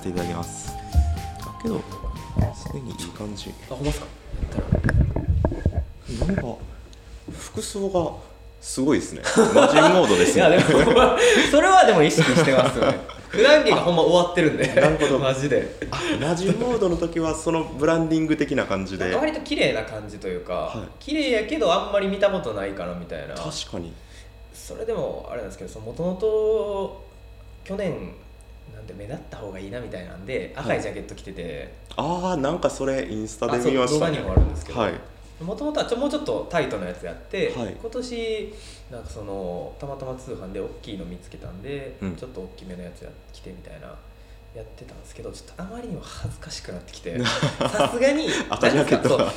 せていただきます。あけどすでにいい感じ。あほんますか？やったらなんか服装がすごいですね。マジンモードですいやねでも それはでも意識してますよね。普段着がほんま終わってるんで。なるほど。マジで。あマジンモードの時はそのブランディング的な感じで。割と綺麗な感じというか、はい。綺麗やけどあんまり見たことないかなみたいな。確かに。それでもあれなんですけどもともと去年なんで目立った方がいいなみたいなんで赤いジャケット着てて、ああなんかそれインスタで見ました動画にもあるんですけど。はい。もともとはちょもうちょっとタイトなやつやって、はい。今年なんかそのたまたま通販で大きいの見つけたんで、うん。ちょっと大きめのやつや着てみたいなやってたんですけどちょっとあまりにも恥ずかしくなってきて。さすがに赤ジャケット。が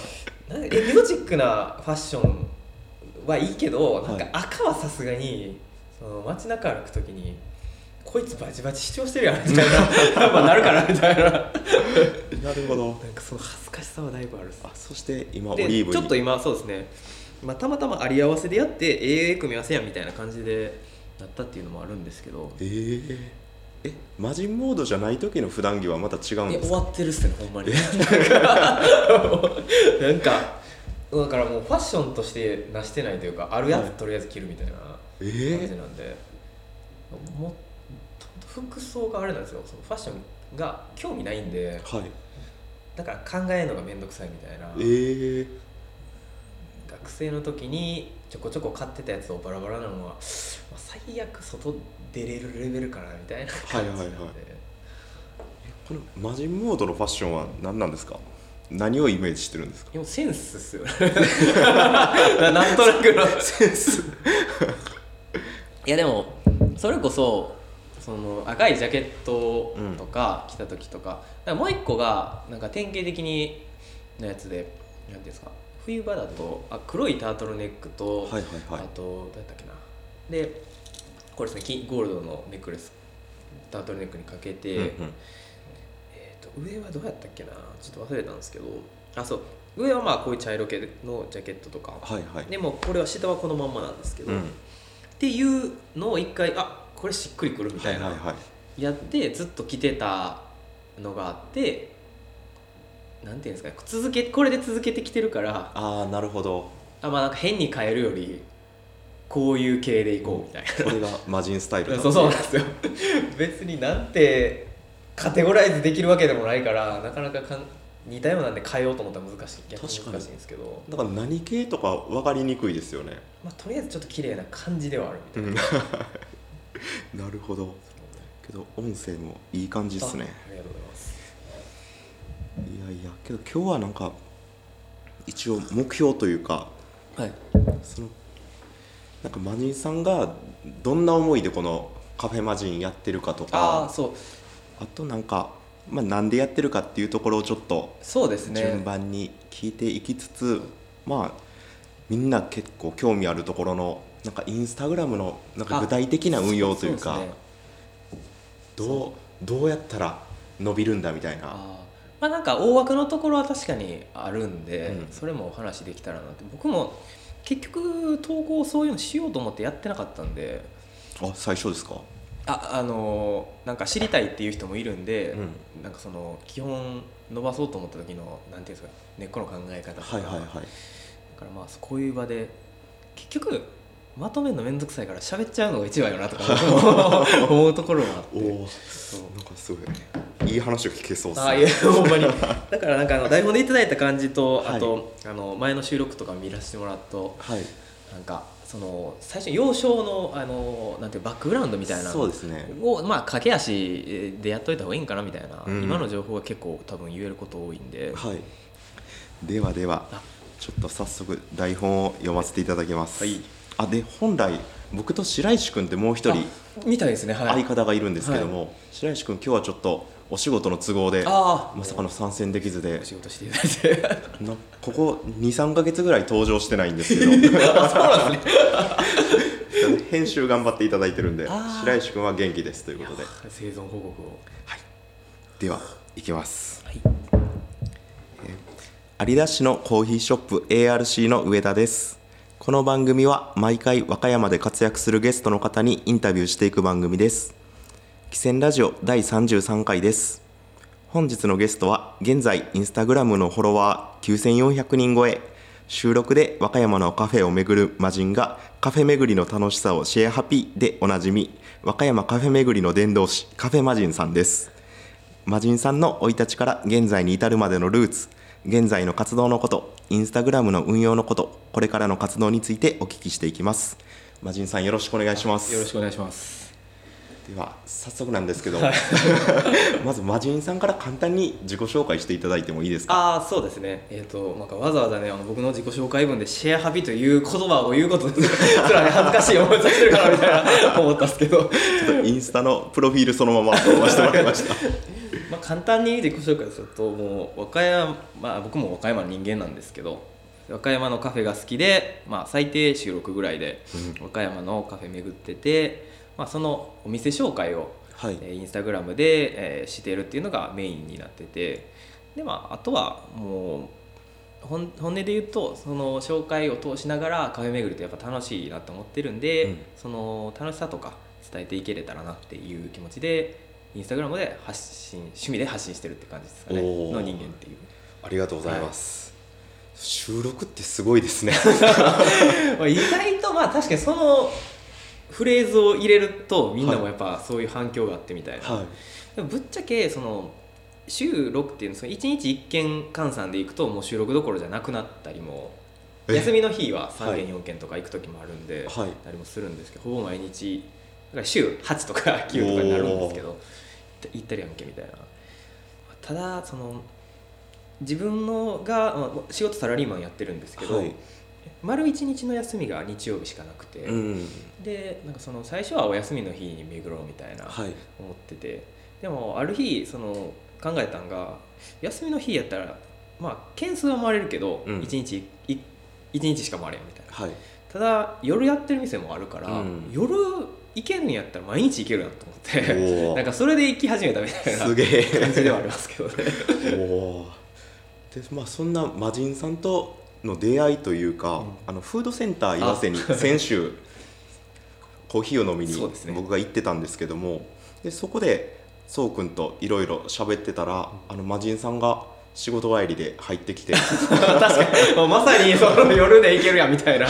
なんエキゾチックなファッションはいいけどなんか赤はさすがにその街中歩く時にこいつバチバチ主張してるやんみたいな。やっぱなるかなみたいな。なんなるほど。かその恥ずかしさはだいぶあるあそして今オでリーブに。ちょっと今そうですね、まあ、たまたまあり合わせでやってええ組み合わせやんみたいな感じでなったっていうのもあるんですけど。えー、えマジンモードじゃない時の普段着はまた違うんですか？わってるっすねほんまに。なんかだからもうファッションとしてなしてないというかあるやはいつとりあえず着るみたいなえ感じー、なんで、もっと服装があれなんですよ。そのファッションが興味ないんではい。だから考えるのが面倒くさいみたいな、えー、学生の時にちょこちょこ買ってたやつをバラバラなのは、まあ、最悪外出れるレベルかなみたいな感じなんで、はいはいはい。このマジンモードのファッションは何なんですか？何をイメージしてるんですか？でもセンスっすよね。なんとなくの。センス。いやでもそれこそその赤いジャケットとか着た時とか,、だからもう一個がなんか典型的にのやつで何ですか？冬場だとあ黒いタートルネックと、はいはいはい。あとどうやったっけな。でこれですね金ゴールドのネックレスタートルネックにかけて、うんうん。えー、と上はどうやったっけな？ちょっと忘れたんですけど。あそう。上はまあこういう茶色系のジャケットとか、はいはい。でもこれは下はこのまんまなんですけど、うん。っていうのを一回あこれしっくりくるみたいな、はいはい。はいやってずっと着てたのがあってなんていうんですかね続けこれで続けてきてるからああなるほど。あまあなんか変に変えるよりこういう系でいこうみたいな、これがマジンスタイルだ。そうそうなんですよ。別になんてカテゴライズできるわけでもないからなかなかかん似たようなんで変えようと思ったら難しい。逆に難しいんですけど、だから何系とか分かりにくいですよね。まあ、とりあえずちょっと綺麗な感じではあるみたいな、なるほど。けど音声もいい感じですね。あありがとうございます。いやいやけど今日はなんか一応目標というかはい。そのなんかマジンさんがどんな思いでこのカフェマジンやってるかとかああそう。あとなんか、まあ、なんでやってるかっていうところをちょっとそうですね。順番に聞いていきつつ、まあみんな結構興味あるところのなんかインスタグラムのなんか具体的な運用というかね。どうどうやったら伸びるんだみたいな。まあなんか大枠のところは確かにあるんで、うん。それもお話できたらなって。僕も結局投稿そういうのしようと思ってやってなかったんで。あ最初ですか？ああのーなんか知りたいっていう人もいるんで、うん。なんかその基本伸ばそうと思った時のなんていうんですか根っこの考え方とか、はいはいはい。だからまあこういう場で結局まとめるの面倒くさいから喋っちゃうのが一番よなとか 思うところがあって。おおそう。なんかすごいいい話を聞けそうっすあいやほんまに。だからなんかあの台本でいただいた感じとはい。あと、あの前の収録とか見らせてもらうとはい。なんかその最初幼少のあのなんていうバックグラウンドみたいなそうですね。をまあ駆け足でやっといた方がいいんかなみたいな、うん。今の情報が結構多分言えること多いんで、はい。ではではあ。ちょっと早速台本を読ませていただきます。はいあで本来僕と白石君ってもう一人あみたいですねはい。相方がいるんですけども、白石君今日はちょっとお仕事の都合でまさかの参戦できずで。お仕事していただいて。なここ23か月ぐらい登場してないんですけど。編集頑張っていただいてるんで白石君は元気ですということで。生存報告を。ではいきます。はい。有田市のコーヒーショップ ARC の上田ですこの番組は毎回和歌山で活躍するゲストの方にインタビューしていく番組です。汽船ラジオ第33回です。本日のゲストは現在インスタグラムのフォロワー9400人超え。収録で和歌山のカフェを巡る魔人がカフェ巡りの楽しさをシェアハピーでおなじみ和歌山カフェ巡りの伝道師カフェ魔人さんです。魔人さんの生い立ちから現在に至るまでのルーツ現在の活動のことインスタグラムの運用のことこれからの活動についてお聞きしていきます。魔人さんよろしくお願いします。よろしくお願いします。では早速なんですけど まず魔人さんから簡単に自己紹介していただいてもいいですか？ああそうですね。えっ、となんかわざわざねあの僕の自己紹介文でシェアハビという言葉を言うことですらね恥ずかしい思いさせてるかなみたいな思ったんですけど。ちょっとインスタのプロフィールそのまま飛ばしてもらいました。まあ簡単に自己紹介するともう和歌山、まあ、僕も和歌山の人間なんですけど和歌山のカフェが好きで、まあ、最低週6ぐらいで和歌山のカフェ巡ってて、まあ、そのお店紹介を、はい。えーインスタグラムで、えーしているっていうのがメインになっててで、まあ、あとはもう本本音で言うとその紹介を通しながらカフェ巡りってやっぱ楽しいなと思ってるんで、うん。その楽しさとか伝えていけれたらなっていう気持ちでインスタグラムで発信趣味で発信してるって感じですかね。の人間っていう。ありがとうございます、収録ってすごいですね。まあ意外とまあ確かにそのフレーズを入れるとみんなもやっぱそういう反響があってみたいな、はい。ぶっちゃけその週6っていうのその1日1件換算でいくともう収録どころじゃなくなったりもえ？休みの日は3はい件4件とか行く時もあるんで、はい。たりもするんですけどほぼ毎日だから週8とか9とかになるんですけど行ったりやんけみたいな。ただその自分のがまあ仕事サラリーマンやってるんですけど、はい。丸一日の休みが日曜日しかなくて、うん。でなんかその最初はお休みの日に巡ろうみたいなはい。思っててでもある日その考えたんが休みの日やったらまあ件数は回れるけど、うん。一日い一日しか回れんみたいな。はい。ただ夜やってる店もあるから、うん。夜行けるんやったら毎日行けるなと思ってなんかそれで行き始めたみたいなすげえ。感じではありますけどね。おおでまあそんな魔人さんとの出会いというか、うん。あのフードセンター岩瀬に先週コーヒーを飲みに僕が行ってたんですけどもでそこでそうくんといろいろ喋ってたら、あの魔人さんが仕事帰りで入ってきて。確かに。まさにその夜で行けるやんみたいな。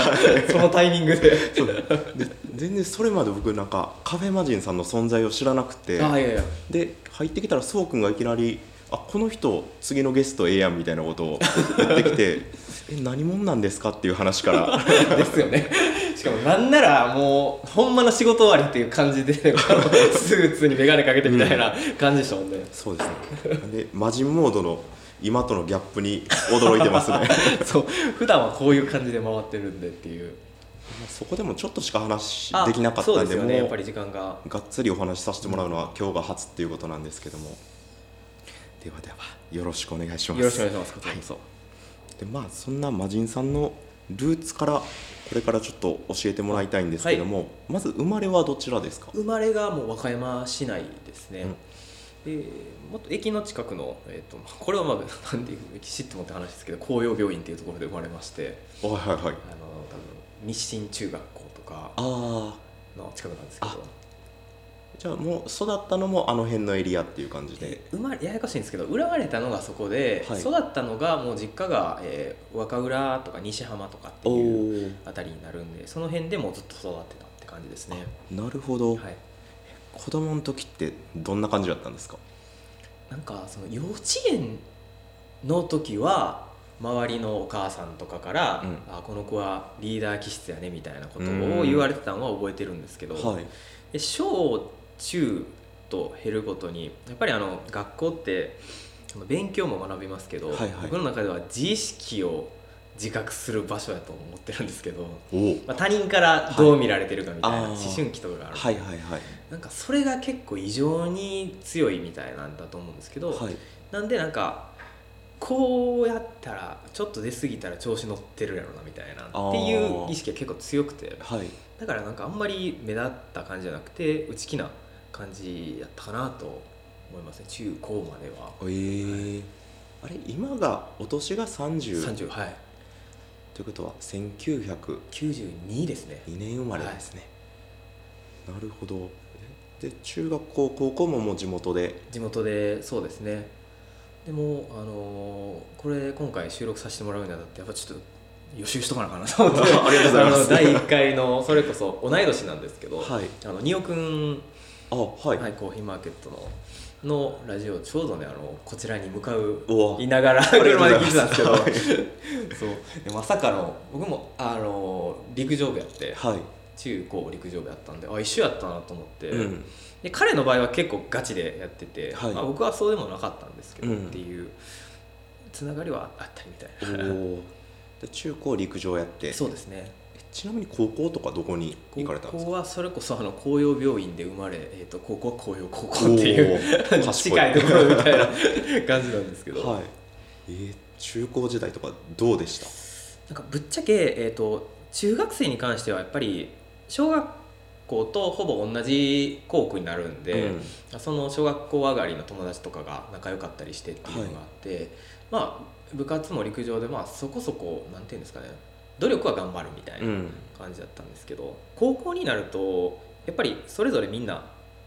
そのタイミングで。そう。で全然それまで僕なんかカフェ魔人さんの存在を知らなくて。あいやいや。で入ってきたらそうくんがいきなり「あこの人次のゲストええやん」みたいなことを 言ってきて「え何者なんですか?」っていう話から。ですよね。しかもなんならもうほんまの仕事終わりっていう感じでスーツに眼鏡かけてみたいな感じでしたもんね、そうですね。で魔人モードの今とのギャップに驚いてますね。そう普段はこういう感じで回ってるんでっていう。そこでもちょっとしか話あできなかったんでですもうよねやっぱり時間が。がっつりお話しさせてもらうのは今日が初っていうことなんですけども。ではではよろしくお願いします。よろしくお願いします。こちらこそ、でまあそんな魔人さんのルーツからこれからちょっと教えてもらいたいんですけども、まず生まれはどちらですか？生まれがもう和歌山市内ですね、でもっと駅の近くの、えー、とこれはまあなんていう知ってもって話ですけど紅葉病院っていうところで生まれましてはいはいはい。あの多分日清中学校とかああの近くなんですけど。じゃあもう育ったのもあの辺のエリアっていう感じで。生まれややこしいんですけど生まれたのがそこで、はい。育ったのがもう実家が、えー若浦とか西浜とかっておいうおあたりになるんでその辺でもうずっと育ってたって感じですね。なるほど、はい子供の時ってどんな感じだったんですか？なんかその幼稚園の時は周りのお母さんとかから、うん。あこの子はリーダー気質やねみたいなことを言われてたのは覚えてるんですけど、はい。で小中と減るごとにやっぱりあの学校って勉強も学びますけど、はいはい。僕の中では自意識を自覚する場所やと思ってるんですけど、まあ、他人からどう見られてるかみたいな思春期とかがある、はいはいはいなんかそれが結構異常に強いみたいなんだと思うんですけど、はい。なんでなんかこうやったらちょっと出過ぎたら調子乗ってるやろなみたいなっていう意識が結構強くて。はい。だからなんかあんまり目立った感じじゃなくて内気な感じやったかなと思いますね。中高までは。えー。あれ今がお年が30 30はい。ということは1902 92ですね。年生まれですね、なるほど。えで中学校高校ももう地元で。地元でそうですね。でもあのーこれ今回収録させてもらうにあたってやっぱちょっと予習しとかなあかなと思って。ありがとうございます。第1回のそれこそ同い年なんですけど、はい。あのニオくん、あはい、はい、コーヒーマーケットののラジオちょうどねあのこちらに向かうおいながら車で聞いてたんですけど。はい そう。でまさかの僕もあの陸上部やってはい、中高陸上部やったんであ一緒やったなと思って、うん、で彼の場合は結構ガチでやってて、はい。まあ、僕はそうでもなかったんですけど、うんっていうつながりはあったりみたいな。中高陸上やって。そうですね。えちなみに高校とかどこに行かれたんですか？高校はそれこそあの紅葉病院で生まれ、えー、と高校は紅葉高校っていう近いところみたいな 感じなんですけど、はい。えー中高時代とかどうでした？なんかぶっちゃけ、えー、と中学生に関してはやっぱり小学校とほぼ同じ校区になるんで、うん。その小学校上がりの友達とかが仲良かったりしてっていうのがあって、まあ部活も陸上でまあそこそこなんていうんですかね努力は頑張るみたいなうん。感じだったんですけど、高校になるとやっぱりそれぞれみんな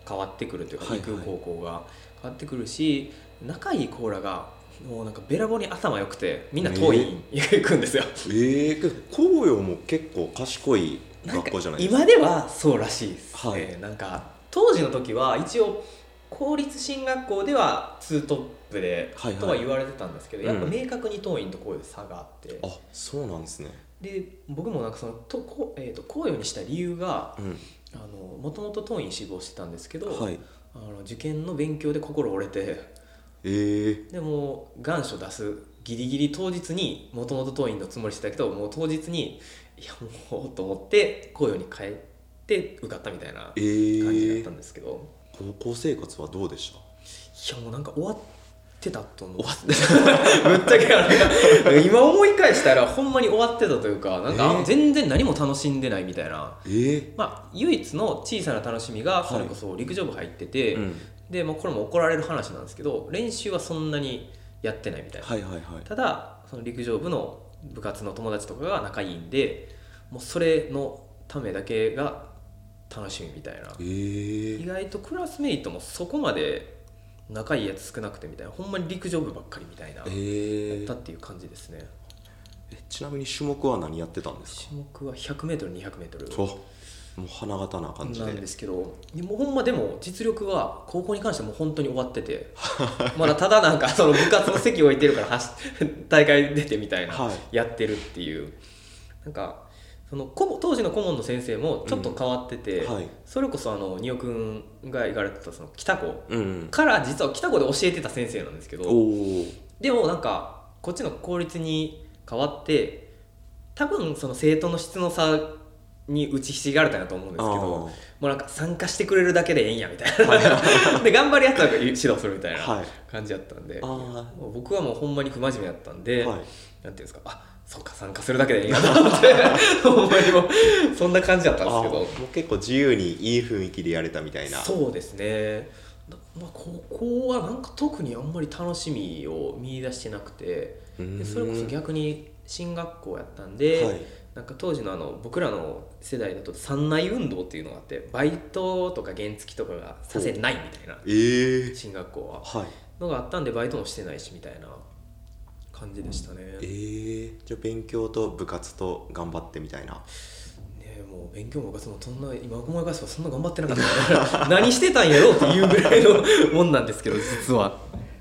変わってくるというか、はいはい。行く高校が変わってくるし仲いいコーラがもうなんかべらぼうに頭良くてみんな遠い行くんですよ。えー、けど紅葉も結構賢い学校じゃないですか。今ではそうらしいです、はい。えーなんか当時の時は一応公立進学校ではツートップで、はいはい。とは言われてたんですけどやっぱうん明確に当院とこういう差があって、あそうなんですね。で僕もなんかそのとこ、えー、と紅葉にした理由がうん。もともと当院志望してたんですけど、はい。あの受験の勉強で心折れてえー、でも願書出すギリギリ当日にもともと当院のつもりしてたけどもう当日にいやもうと思って紅葉に帰って受かったみたいなえ感じだっーたんですけど、高校生活はどうでした？いやもうなんか終わってたと思う。ぶっちゃけ今思い返したらほんまに終わってたというかなんかえー。全然何も楽しんでないみたいな、えー、まあ唯一の小さな楽しみがそれこそ陸上部入ってて、うん。でもうこれも怒られる話なんですけど練習はそんなにやってないみたいな、はいはいはい。ただその陸上部の部活の友達とかが仲いいんでもうそれのためだけが楽しみみたいな。えー。意、外とクラスメイトもそこまで仲いいやつ少なくてみたいな。ほんまに陸上部ばっかりみたいな、えー。だっていう感じですね。えちなみに種目は何やってたんですか？種目は 100m200m おもう花形な感じで。なんですけどでもほんまでも実力は高校に関してはもう本当に終わってて まだただなんかその部活の席置いてるから走 大会出てみたいな、はい。やってるっていう。なんかその当時の顧問の先生もちょっと変わってて、はい。それこそあの仁尾くんが行かれてたその北高うん。から実は北高で教えてた先生なんですけどでもなんかこっちの公立に変わって多分その生徒の質の差に打ちひしがれたと思うんですけどもうなんか参加してくれるだけでええんやみたいな。で頑張るやつは指導するみたいなはい。感じだったんで、あもう僕はもうほんまに不真面目だったんで、あはい。なんていうんですかあそうか参加するだけでええんやと思って ほんまにもうそんな感じだったんですけど。もう結構自由にいい雰囲気でやれたみたいな。そうですね。だまあ、高校はなんか特にあんまり楽しみを見出してなくてでそれこそ逆に進学校やったんで、はい。なんか当時のあの僕らの世代だと三内運動っていうのがあってバイトとか原付とかがさせないみたいなええ進学校は。はい。のがあったんでバイトもしてないしみたいな感じでしたね。ええじゃあ勉強と部活と頑張ってみたいな。ねもう勉強も部活もそんな今思い返せばそんな頑張ってなかった。か ら何してたんやろうっていうぐらいのもんなんですけど実は。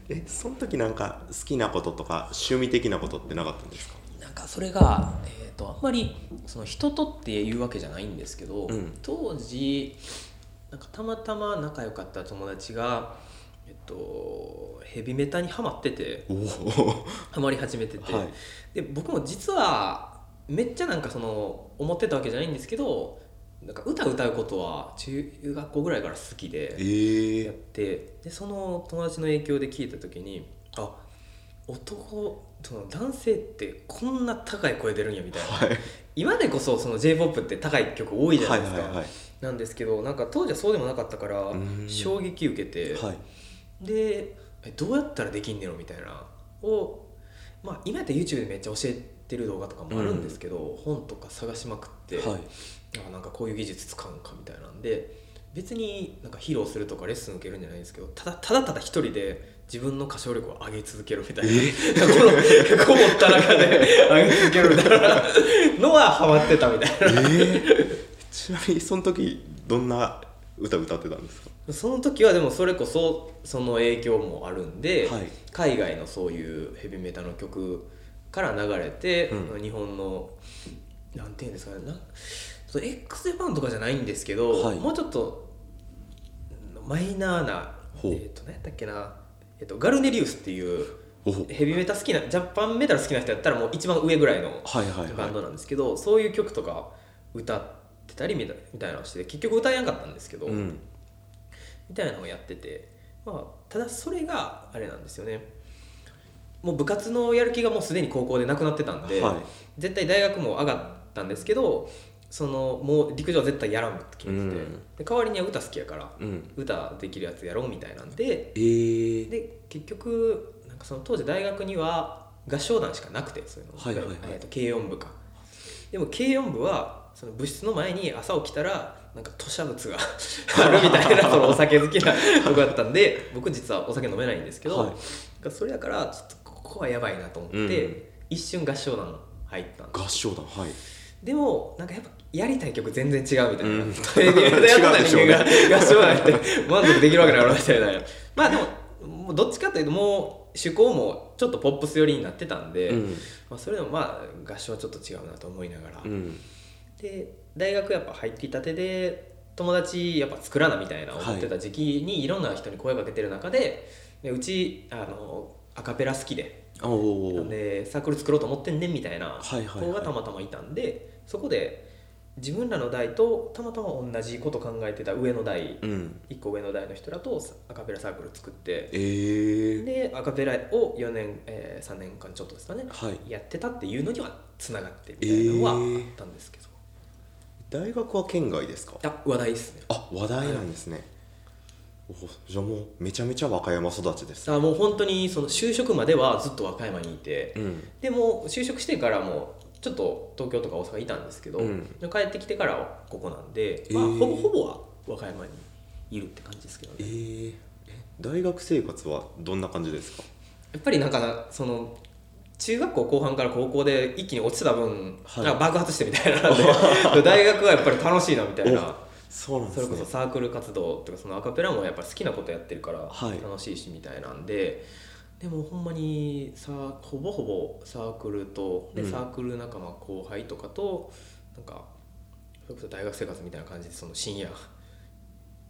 えその時なんか好きなこととか趣味的なことってなかったんですか？なんかそれが、えー、とあんまりその人とっていうわけじゃないんですけど、うん。当時なんかたまたま仲良かった友達が、えっと、ヘビメタにハマってておお。ハマり始めてて、はい。で僕も実はめっちゃなんかその思ってたわけじゃないんですけどなんか歌歌うことは中学校ぐらいから好きでえやっえてでその友達の影響で聞いた時にあ男その男性ってこんな高い声出るんやみたいな、はい。今でこそその j p o p って高い曲多いじゃなですか、はいいはいはい。なんですけどなんか当時はそうでもなかったからん。衝撃受けて、はい。でえどうやったらできんねやろみたいな。を、まあ、今やったら YouTube でめっちゃ教えてる動画とかもあるんですけど、本とか探しまくって、はい。あなんかこういう技術使うんかみたいなんで別になんか披露するとかレッスン受けるんじゃないですけどただただただ一人で自分の歌唱力を上げ続けるみたいな、このこもった中で 上げ続けるみたいな。のはハマってたみたいな、ちなみにその時どんな歌歌ってたんですか？その時はでもそれこそその影響もあるんで、はい。海外のそういうヘビメタの曲から流れて、うん。日本のなんていうんですかねなその x ジャパンとかじゃないんですけど、はい。もうちょっとマイナーなえっ、と何やったっけな、えっとガルネリウスっていうヘビメタ好きなジャパンメタル好きな人やったらもう一番上ぐらいのはいはいバンドなんですけど、そういう曲とか歌ってたりみたいみたいなのをして結局歌えなかったんですけど、うん。みたいなのをやってて、まあ、ただそれがあれなんですよね。もう部活のやる気がもうすでに高校でなくなってたんで、はい。絶対大学も上がったんですけどそのもう陸上は絶対やらんって決めてて、うん。で代わりには歌好きやから、うん。歌できるやつやろうみたいなんで。えー、で結局なんかその当時大学には合唱団しかなくてそういうの、はいはいはい。えーと軽音部か。でも軽音部はその部室の前に朝起きたらなんか吐砂物が あるみたいなそのお酒好きなとこだったんで僕実はお酒飲めないんですけど、はい。それだからちょっとここはやばいなと思って、うん。一瞬合唱団入ったんです合唱団はいでもなんかやっぱやりたい曲全然違うみたいな、うん。やってた人間が合唱団やって満足できるわけないみたいな。まあでももうどっちかというともう趣向もちょっとポップス寄りになってたんで、うん。まあ、それでもまあ合唱はちょっと違うなと思いながら、うん。で大学やっぱ入ってきたてで友達やっぱ作らなみたいな思ってた時期にいろんな人に声かけてる中ででうちあのアカペラ好きで。でサークル作ろうと思ってんねんみたいな子がたまたまいたんでそこで自分らの代とたまたま同じこと考えてた上の代うん。1個上の代の人らとアカペラサークル作ってえー、でアカペラを4年、えー3年間ちょっとですかねはい。やってたっていうのにはつながってみたいなのはあったんですけど、大学は県外ですか？あ話題ですね。あ話題なんですね、おじゃあもうめちゃめちゃ和歌山育ちですあもう本当にその就職まではずっと和歌山にいて、うん。でも就職してからもちょっと東京とか大阪いたんですけど、うん。帰ってきてからはここなんで、まあ、えーほぼほぼは和歌山にいるって感じですけどね。えー、え大学生活はどんな感じですか？やっぱりなんかその中学校後半から高校で一気に落ちてた分、はい。なんか爆発してみたいなので 大学はやっぱり楽しいなみたいな。そうなんね。それこそサークル活動とかそのアカペラもやっぱ好きなことやってるからはい。楽しいしみたいなんで、でもほんまにさほぼほぼサークルとでうん。サークル仲間後輩とかとなんかそれこそ大学生活みたいな感じでその深夜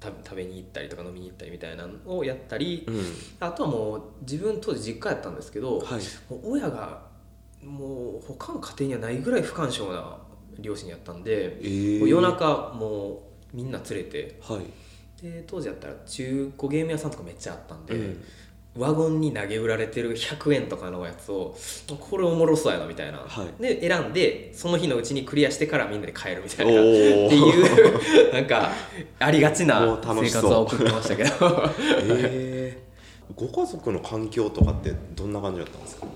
食べ食べに行ったりとか飲みに行ったりみたいなのをやったり、うん。あとはもう自分当時実家やったんですけど、はい。もう親がもう他の家庭にはないぐらい不干渉な両親やったんで、えー、夜中もうみんな連れてはい、で当時やったら中古ゲーム屋さんとかめっちゃあったんで、うんワゴンに投げ売られてる100円とかのやつをこれおもろそうやなみたいな、はい。で選んでその日のうちにクリアしてからみんなで帰るみたいな。っていう なんかありがちな生活は送ってましたけど。えー、ご家族の環境とかってどんな感じだったんですか？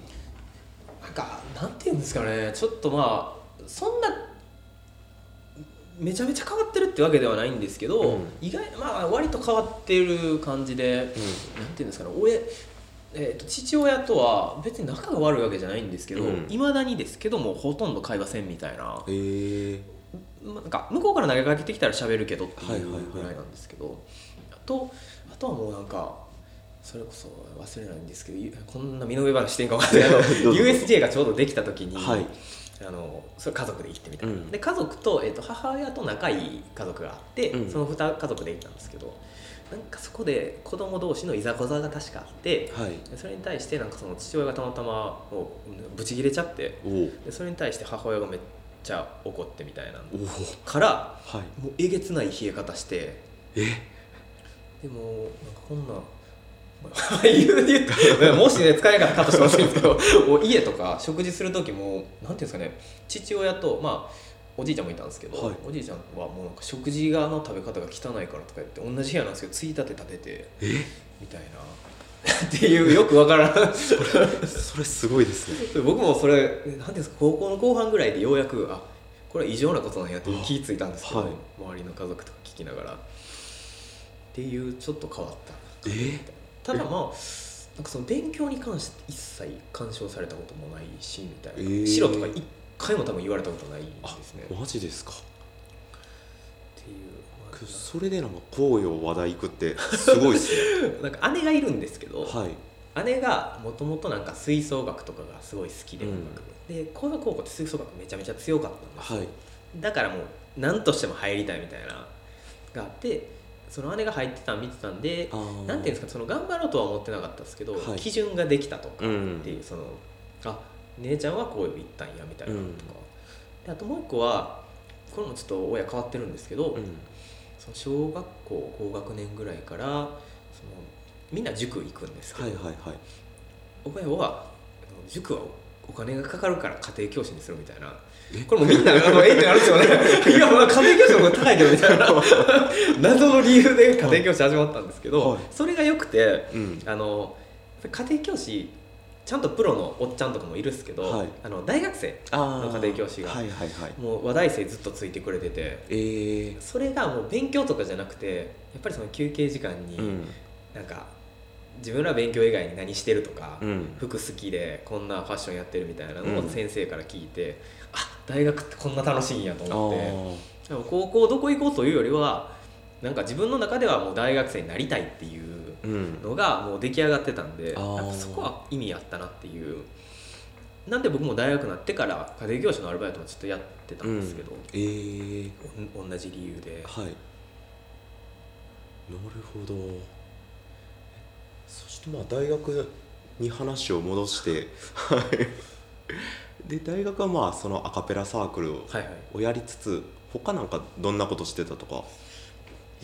なんかなんていうんですかね。ちょっとまあそんなめちゃめちゃ変わってるってわけではないんですけど、うん。意外まあ割と変わってる感じで、なんていうんですかね親えー、と父親とは別に仲が悪いわけじゃないんですけどうん。いま、未だにですけどもほとんど会話せんみたいな,、えー、まあ、なんか向こうから投げかけてきたら喋るけどってはいはいはい。いうぐらいなんですけど、あとあとはもうなんかそれこそ忘れないんですけどゆこんな身の上話していいか分かんないけど USJ がちょうどできた時に、はいあのそれ家族で行ってみたいな、うん。で家族と,、えー、と母親と仲いい家族があって、うん。その2家族で行ったんですけどなんかそこで子供同士のいざこざが確かあってはい。でそれに対してなんかその父親がたまたまもうブチギレちゃってでそれに対して母親がめっちゃ怒ってみたいなからはい。もうえげつない冷え方してえ？でもなんかこんな言う言うもしね使えなかったらカットしてほしいんけど家とか食事する時もなんていうんですかね父親とまあおじいちゃんもいたんですけど、はい。おじいちゃんはもうなんか食事がの食べ方が汚いからとか言って同じ部屋なんですけどついたて立ててえ？みたいなっていうよくわからん。それすごいですね。僕もそれなんていうんですか高校の後半ぐらいでようやくあこれは異常なことなんやって気ぃついたんですけど、はい。周りの家族とか聞きながら。っていうちょっと変わったえ？ただまあなんかその勉強に関して一切干渉されたこともないしみたいな、えー。白とか一回も多分言われたことないですね。っマジですか。ていう、まあそれでなんか紅葉話題行くってすごいっすね。なんか姉がいるんですけど、はい。姉がもともとなんか吹奏楽とかがすごい好きでうん。で工学高校って吹奏楽めちゃめちゃ強かったんですよ、はい。だからもう何としても入りたいみたいながあってその姉が入ってたの見てたんでなんていうんですかその頑張ろうとは思ってなかったですけど、はい。基準ができたとかうんっていうそのあ姉ちゃんはこういう行ったんやみたいなのとか、うん。であともう一個はこれもちょっと親変わってるんですけど、うん。その小学校高学年ぐらいからそのみんな塾行くんですけど、はいはいはい。親は塾はお金がかかるから家庭教師にするみたいなえこれもうみんなあのえってなるんですよね。いやまあ家庭教師の方が高いけどみたいな謎の理由で家庭教師始まったんですけど、はい。それがよくてうん。あの家庭教師ちゃんとプロのおっちゃんとかもいるっすけど、はい。あの大学生あの家庭教師がはいはいはい。もう話題生ずっとついてくれててえー。それがもう勉強とかじゃなくてやっぱりその休憩時間にうん。なんか自分ら勉強以外に何してるとか、うん。服好きでこんなファッションやってるみたいなのうん。を先生から聞いて、あ大学ってこんな楽しいんやとあ思って。でも高校どこ行こうというよりはなんか自分の中ではもう大学生になりたいっていうーうん。のがもう出来上がってたんであー。なんかそこは意味あったなっていう。なんで僕も大学になってから家庭教師のアルバイトもちょっとやってたんですけど、えー。おん同じ理由で。はい。なるほど。そしてまあ大学に話を戻してはいで大学はまあそのアカペラサークルはいはい。をやりつつ他なんかどんなことしてたとか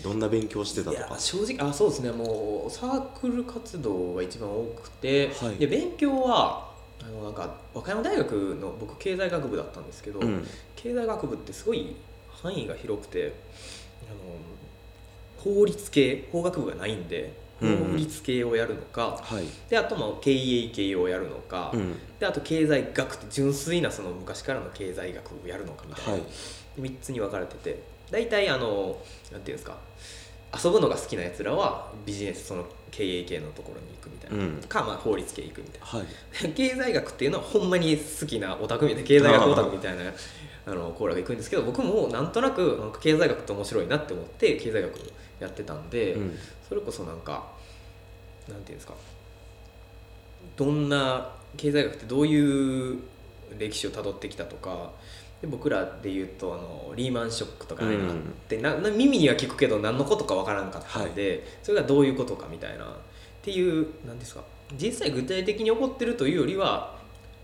どんな勉強してたとか。正直あそうですね。もうサークル活動が一番多くて、はい。で勉強はあのなんか和歌山大学の僕経済学部だったんですけど、うん。経済学部ってすごい範囲が広くてあの法律系法学部がないんでうんうん法律系をやるのか、はい。であとまあ経営系をやるのか、うん。であと経済学って純粋なその昔からの経済学をやるのかみたいな、はい。3つに分かれてて大体あのなんていうんですか遊ぶのが好きなやつらはビジネスその経営系のところに行くみたいな、うん。か、まあ、法律系行くみたいはい。な 経済学っていうのはほんまに好きなオタクみたいな経済学オタクみたいなあのコーラが行くんですけど僕もなんとなく経済学って面白いなって思って経済学やってたんで、うんそれこそなんかなんていうんですかどんな経済学ってどういう歴史をたどってきたとかで僕らで言うとあのリーマンショックとかあって、なな耳には聞くけど何のことかわからんかったんで、それがどういうことかみたいな。っていうなんですか実際具体的に起こってるというよりは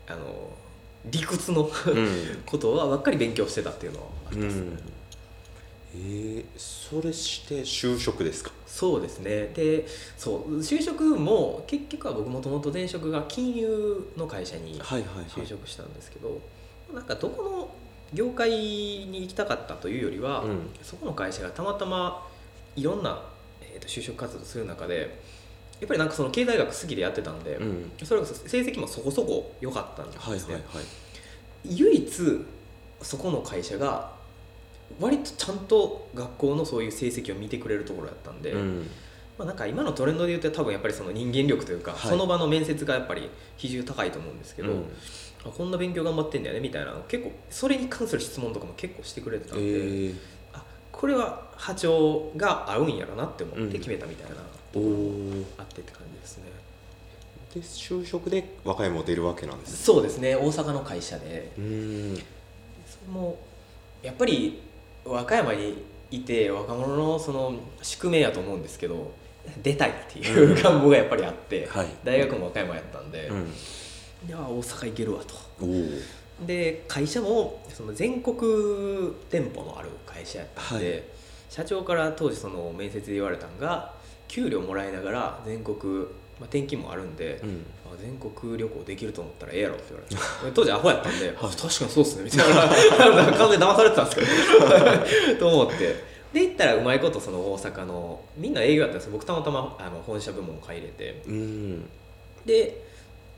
あの理屈のうん。ことはばっかり勉強してたっていうのはあります。ね。うんえー、それして就職ですか？そうですね。でそう就職も結局は僕もともと前職が金融の会社にはいはいはい。就職したんですけど、なんかどこの業界に行きたかったというよりは、うん。そこの会社がたまたまいろんな、えー、と就職活動する中でやっぱりなんかその経済学好きでやってたんで、うん。それこそ成績もそこそこ良かったんですね、はいはいはい。唯一そこの会社が割とちゃんと学校のそういう成績を見てくれるところだったんで、うん。まあ、なんか今のトレンドで言うと多分やっぱりその人間力というか、はい。その場の面接がやっぱり比重高いと思うんですけど、うん。あこんな勉強頑張ってんだよねみたいな結構それに関する質問とかも結構してくれてたんで、え。ー、あこれは波長が合うんやろなって思っうん。て決めたみたいな、おおあってって感じですね。で就職で和歌山を出るわけなんですね。そうですね大阪の会社で。うん。それもやっぱり和歌山にいて若者のその宿命やと思うんですけど出たいっていう願望がやっぱりあって、はい。大学も和歌山やったんで、うん。いや大阪行けるわと。で会社もその全国店舗のある会社やったんで、はい。社長から当時その面接で言われたんが給料もらいながら全国、まあ、転勤もあるんで、うん。あ全国旅行できると思ったらええやろって言われて。当時アホやったんで、あ確かにそうっすねみたいな。完全に騙されてたんですけど。と思って。で行ったらうまいことその大阪のみんな営業やったんですよ。僕たまたまあの本社部門入れて。うん。で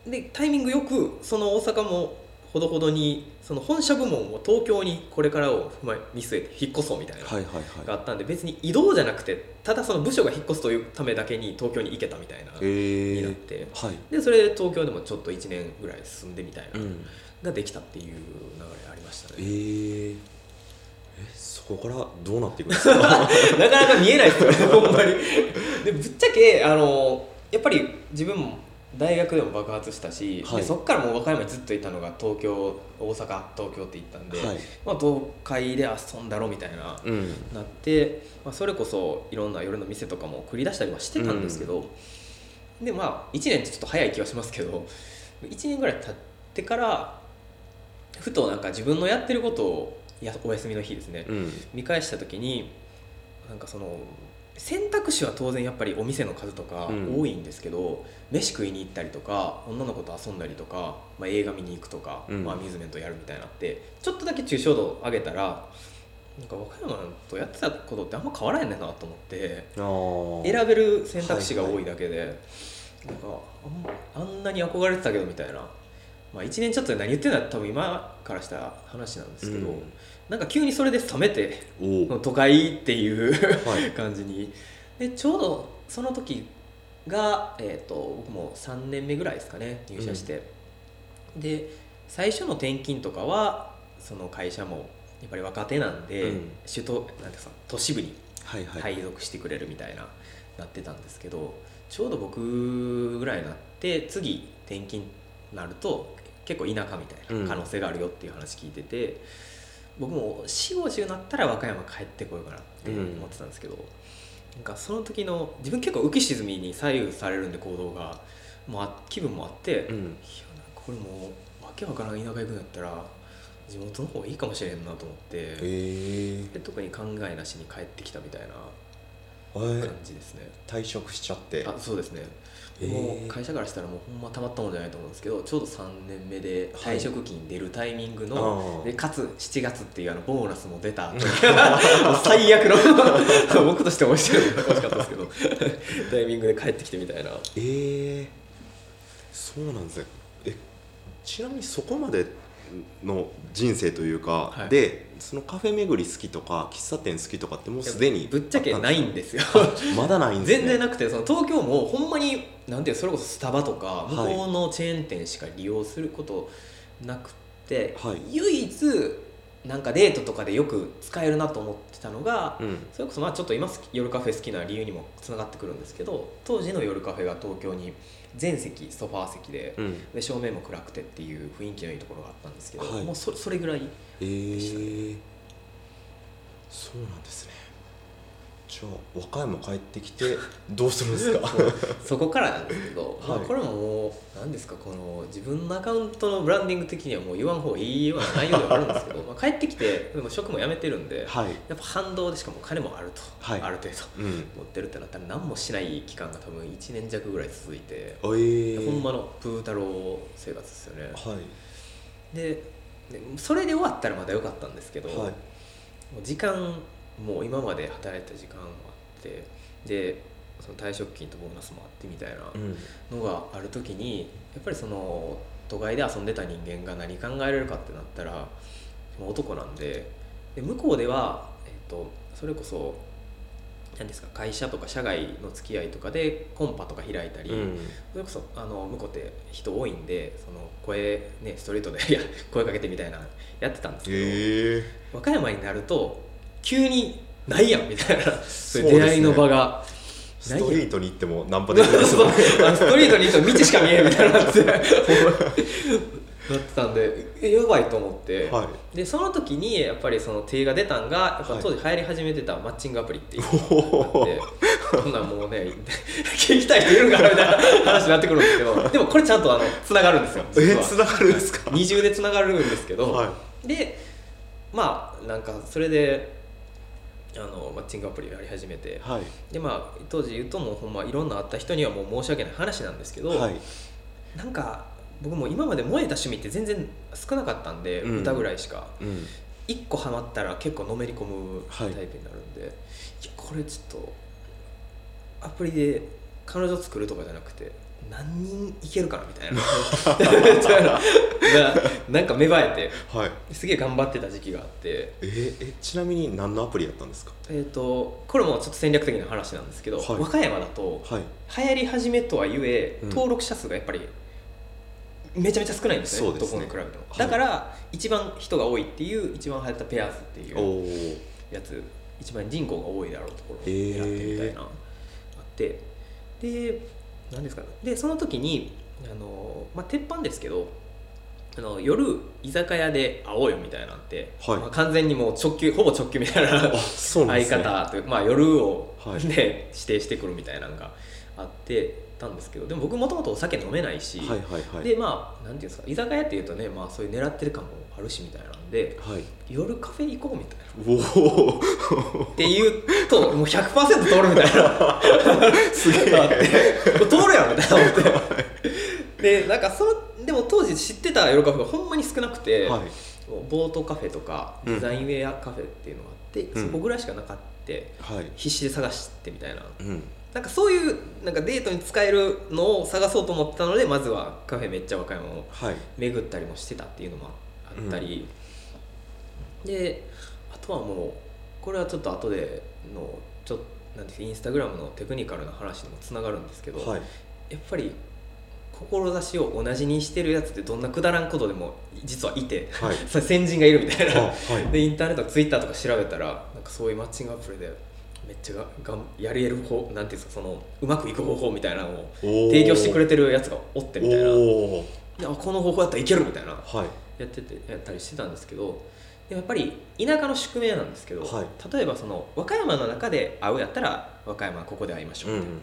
でタイミングよくその大阪もほどほどにその本社部門を東京にこれからを見据えて引っ越そうみたいなはいはいはがあったんで別に移動じゃなくてただその部署が引っ越すというためだけに東京に行けたみたいなえになってはい。でそれで東京でもちょっと1年ぐらい住んでみたいな、うん。ができたっていう流れありましたえねー、えそこからどうなっていくんですか？なかなか見えないですよねほんまに。でぶっちゃけあのやっぱり自分も大学でも爆発したし、はい。でそっからもう和歌山にずっといたのが東京大阪東京って行ったんで、はい。まあ、東海で遊んだろみたいな、うん。なって、まあ、それこそいろんな夜の店とかも繰り出したりはしてたんですけど、でまあ1年ってちょっと早い気はしますけど1年ぐらい経ってからふとなんか自分のやってることをやお休みの日ですね、うん。見返した時になんかその選択肢は当然やっぱりお店の数とかうん。多いんですけど、飯食いに行ったりとか女の子と遊んだりとか、まあ、映画見に行くとか、うん。まあ、アミューズメントやるみたいになってちょっとだけ抽象度を上げたらなんか和歌山とやってたことってあんま変わらへんねんなと思って選べる選択肢が多いだけで、なんかあんあんなに憧れてたけどみたいな、まあ、1年ちょっとで何言ってんだ多分今からした話なんですけど、うんなんか急にそれで冷めて都会っていうはい。感じに。でちょうどその時が、えー、と僕も3年目ぐらいですかね入社して、で最初の転勤とかはその会社もやっぱり若手なんで、うん。首都なんていうか都市部にはいはい。配属してくれるみたいななってたんですけどちょうど僕ぐらいになって次転勤になると結構田舎みたいな可能性があるよっていう話聞いてて、僕も4 5 0になったら和歌山帰ってこようかなって思ってたんですけど、なんかその時の自分結構浮き沈みに左右されるんで行動がもうあ気分もあって、いやうんなんかこれもうわけわからん田舎行くんやったら地元の方がいいかもしれんなと思って。え。で特に考えなしに帰ってきたみたいなー、感じですね、退職しちゃって。あそうですね、もう会社からしたらもうほんまたまったもんじゃないと思うんですけどちょうど3年目ではい。退職金出るタイミングの、あー。でかつ7月っていうあのボーナスも出た 最悪の 僕としては美味しい美味しかったですけど タイミングで帰ってきてみたいな。えー、そうなんですね。えちなみにそこまでの人生というか、はい。でそのカフェ巡り好きとか喫茶店好きとかってもうすでにぶっちゃけないんですよ。まだないんですね。全然なくてその東京もほんまになんていうそれこそスタバとか向はい。こうのチェーン店しか利用することなくて、はい。唯一なんかデートとかでよく使えるなと思ってたのが、うん。それこそまあちょっと今夜カフェ好きな理由にもつながってくるんですけど当時の夜カフェが東京に全席ソファー席で,、うん。で照明も暗くてっていう雰囲気のいいところがあったんですけど、はい。もうそそれぐらいえー、そうなんですねじゃあ和歌山帰ってきてどうするんですか？そこからなんですけど、まあはいこれももう何ですかこの自分のアカウントのブランディング的にはもう言わん方がいいような内容ではあるんですけど まあ帰ってきてでも職も辞めてるんで、はい。やっぱ反動でしかも金もあると、はい。ある程度うん。持ってるってなったら何もしない期間が多分1年弱ぐらい続いて、えー、ほんまのプー太郎生活ですよね。はい。ででそれで終わったらまだ良かったんですけど、時間もう今まで働いた時間もあってでその退職金とボーナスもあってみたいなうん。のがある時にやっぱりその都会で遊んでた人間が何考えれるかってなったらもう男なんでで向こうでは、えっとそれこそ何ですか会社とか社外の付き合いとかでコンパとか開いたり、うん。それこそあの向こうって人多いんでその声ねストレートで声かけてみたいなやってたんですけど、えー、和歌山になると急にないやんみたいな。出会いの場が。ストリートに行ってもナンパできるんですそうよあのストリートに行くと道しか見えんみたいになって なってたんでえやばいと思って、はい。でその時にやっぱりその手が出たんがやっぱはい。当時流行り始めてたマッチングアプリっていう。おのがあってそんなんもうね聞きたい人いるんかなみたいな話になってくるんですけど。でもこれちゃんとあのつながるんですよ。えつながるんですか？二重でつながるんですけど、はでまあなんかそれであのマッチングアプリやり始めて、はい。でまあ当時言うともうほんまいろんなあった人にはもう申し訳ない。話なんですけど、はい。なんか僕も今まで燃えた趣味って全然少なかったんで、うん。歌ぐらいしか。うん。1個ハマったら結構のめり込むタはい。イプになるんで、い、やこれちょっとアプリで彼女作るとかじゃなくて何人いけるかなみたいな。なんか芽生えはい。てすげえ頑張ってた時期があって。えーえちなみに何のアプリやったんですか？えー、とこれもちょっと戦略的な話なんですけど、はい。和歌山だとはい。流行り始めとはいえうん。登録者数がやっぱりめちゃめちゃ少ないんですねそうですね。どこに比べても、はい。だから一番人が多いっていう一番流行ったペアーズっていおうおやつ一番人口が多いだろうところを狙ってみたいな、あって。で何ですか？ねでその時にあの、まあ、鉄板ですけどあの夜居酒屋で会おうよみたいなんて、はい。まあ、完全にもう直球ほぼ直球みたいなあそうなんです相ね方というまあ、夜を、はい。ね指定してくるみたいなのがあってたんですけどでも僕もともとお酒飲めないし、はいはいはい。でまあなんていうんですか居酒屋っていうとね、まあ、そういう狙ってる感もあるしみたいなんではい。夜カフェ行こうみたいな。おお。っていうともう100%通るみたいな。すげえ。あってこれ通るやんみたいな思って。でなんかそのでも当時知ってた夜カフェがほんまに少なくて、はい。ボートカフェとかうん。デザインウェアカフェっていうのがあって、うん。そこぐらいしかなかってはい。必死で探してみたいな。うんなんかそういうなんかデートに使えるのを探そうと思ったのでまずはカフェめっちゃ和歌山をはい。巡ったりもしてたっていうのもあったり、であとはもうこれはちょっと後でのちょっとなんてインスタグラムのテクニカルな話にもつながるんですけど、はい。やっぱり志を同じにしてるやつってどんなくだらんことでも実はいて、はい。先人がいるみたいな、あはい。でインターネットツイッターとか調べたらなんかそういうマッチングアプリでめっちゃががんやれる方なんていうんですかそのうまくいく方法みたいなのを提供してくれてるやつがおってみたいな。であこの方法やったらいけるみたいな。はい。やっててやったりしてたんですけどやっぱり田舎の宿命なんですけど、はい。例えばその和歌山の中で会うやったら和歌山ここで会いましょう、うん。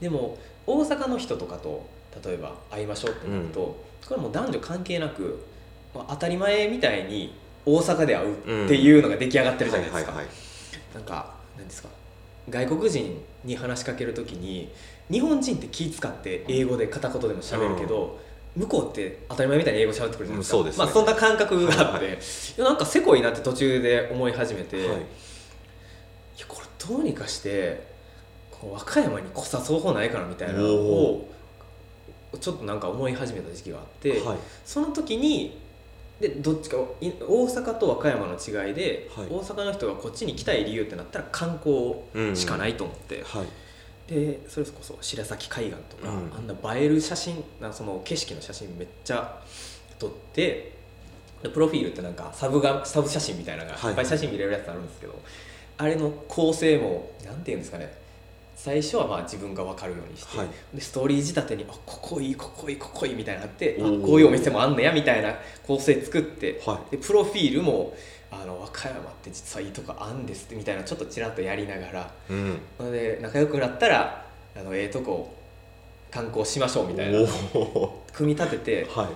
でも大阪の人とかと例えば会いましょうってなると、これもう男女関係なく、まあ、当たり前みたいに大阪で会うっていうのが出来上がってるじゃないですか、なんか何ですか？外国人に話しかけるときに日本人って気使って英語で片言でも喋るけど、向こうって当たり前みたいに英語喋ってくるじゃないですか、うんそうですね。まあ、そんな感覚があって、はいなんかせこいなって途中で思い始めて、い、はい。やこれどうにかして和歌山に来さそう方ないかなみたいなのをちょっとなんか思い始めた時期があって、はい。その時にでどっちかい大阪と和歌山の違いで、はい。大阪の人がこっちに来たい理由ってなったら観光しかないと思って、はい。でそれこそ白崎海岸とか、うん。あんな映える写真なその景色の写真めっちゃ撮ってでプロフィールってなんかサブがサブ写真みたいなのがはい。いっぱい写真見れるやつあるんですけど、あれの構成もなんていうんですかね最初はまあ自分が分かるようにして、はい。でストーリー仕立てにあここいいここいいここいいみたいになってあこういうお店もあんねやみたいな構成作って、はい。でプロフィールもあの和歌山って実はいいとこあんですってみたいなちょっとちらっとやりながらうん。なので仲良くなったらあのええとこ観光しましょうみたいな。組み立ててっはい。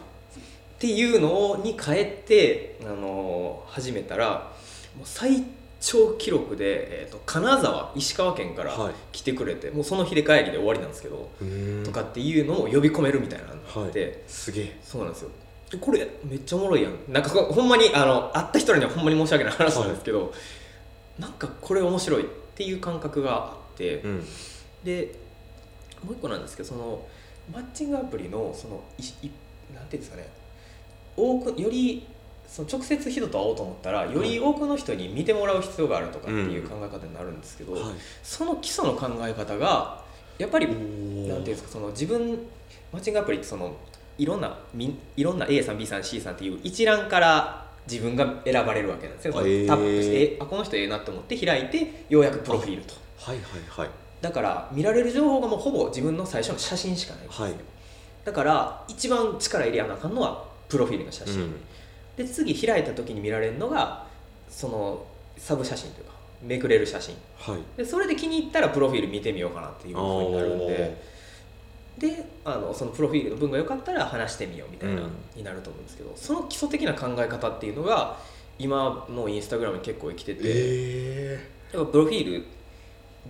ていうのに変えてあの始めたらもう最長記録で、えー、と金沢石川県からはい。来てくれて、もうその日で帰りで終わりなんですけど、とかっていうのを呼び込めるみたいなのがあって、すげえ。そうなんですよ。でこれめっちゃおもろいやん。なんかこほんまにあの会った人にはほんまに申し訳ない話なんですけど、なんかこれ面白いっていう感覚があって、うん。でもう一個なんですけどそのマッチングアプリのそのいいなんていうんですかね多くよりその直接人と会おうと思ったらより多くの人に見てもらう必要があるとかっていう考え方になるんですけど、はい。その基礎の考え方がやっぱりおなんていうんですかその自分マッチングアプリってそのいろんなみんいろんな A さん B さん C さんっていう一覧から自分が選ばれるわけなんですよ、へー。タップしてえあこの人ええなと思って開いてようやくプロフィールと。はい。はい。はい。だから見られる情報がもうほぼ自分の最初の写真しかないんですよ、はい。だから一番力入れやなあかんのはプロフィールの写真、うんで次開いた時に見られるのがそのサブ写真というかめくれる写真。はい。でそれで気に入ったらプロフィール見てみようかなっていうふうになるんで。であのそのプロフィールの文が良かったら話してみようみたいな、うん。になると思うんですけどその基礎的な考え方っていうのが今のインスタグラムに結構生きてて、えやっぱプロフィール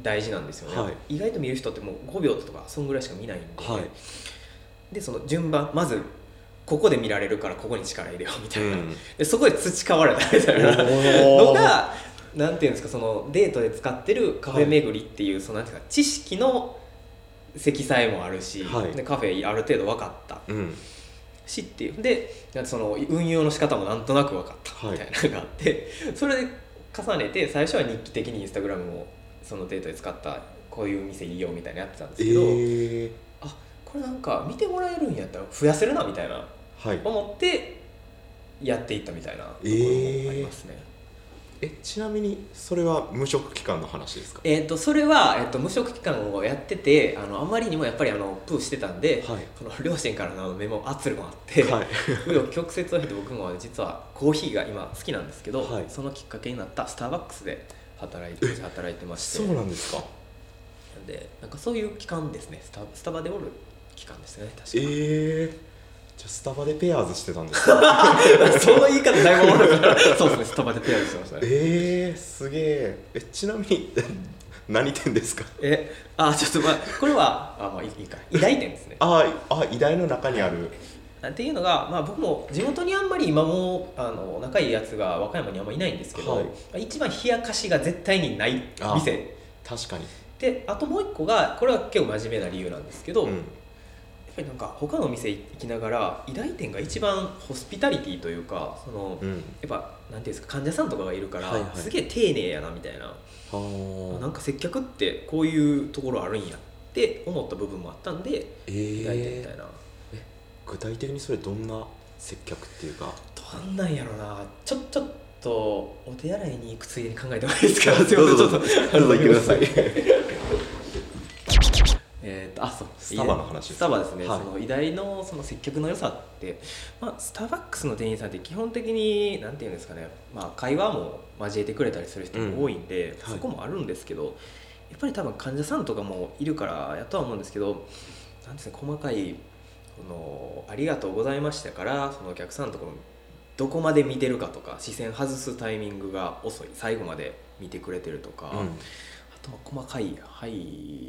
大事なんですよね、はい。意外と見る人ってもう5秒とかそんぐらいしか見ないんで、はい。でその順番まずここで見られるからここに力入れようみたいな、うん。でそこで培われたみたいな。のがなんていうんですかそのデートで使ってるカフェ巡りっていう、そのなんていうか知識の積載もあるし、はい。でカフェある程度分かった。うん。しっていうでその運用の仕方もなんとなく分かった。みたいなのがあって、それで重ねて最初は日記的にインスタグラムをそのデータで使ったこういう店いいよみたいなのやってたんですえけど、ー、あこれなんか見てもらえるんやったら増やせるなみたいなはい思ってやっていったみたいなところもありますね。えちなみにそれは無職期間の話ですか？えー、とそれは、えー、と無職期間をやっててあのあまりにもやっぱりあのプーしてたんで、はい。この両親からのメモ圧力もあって、はい。曲折を経て僕も実はコーヒーが今好きなんですけど、はい。そのきっかけになったスターバックスで働いて働いてまして。そうなんですか？なんでなんかそういう期間ですね。スタスタバでおる期間ですね確か。えー、じゃあスタバでペアーズしてたんですか その言い方だいぶおもろいから。そうですねスタバでペアしてましたね。えー、すげえ。えちなみに 何店ですか？えあちょっとまあこれはあまあいいいいか。偉大店ですね。ああ医大の中にある。っていうのが、まあ、僕も地元にあんまり今もあの仲いいやつが和歌山にあんまいないんですけど、はい。一番冷やかしが絶対にない店。確かに。であともう一個がこれは結構真面目な理由なんですけど、うんぱりなんか他の店行きながら医大店が一番ホスピタリティというかその、うん。やっぱなんていうんですか患者さんとかがいるから、はいはい。すげえ丁寧やなみたいな、はなんか接客ってこういうところあるんやって思った部分もあったんでえ医大店みーたいな。具体的にそれどんな接客っていうか？どんなんやろな。ちょちょっとお手洗いに行くついでに考えてもいいですか？すいません。ちょっとどうぞ言ってください。え ーと。あそう。スタバの話ですスタバですね、はい。その偉大のその接客の良さって、まあ、スターバックスの店員さんって基本的になんていうんですかね、まあ、会話も交えてくれたりする人も多いんで、はい。そこもあるんですけどやっぱり多分患者さんとかもいるからやとは思うんですけどなんですね細かいこの「ありがとうございました」からそのお客さんのところどこまで見てるかとか視線外すタイミングが遅い。最後まで見てくれてるとか、うん。あとは細かい配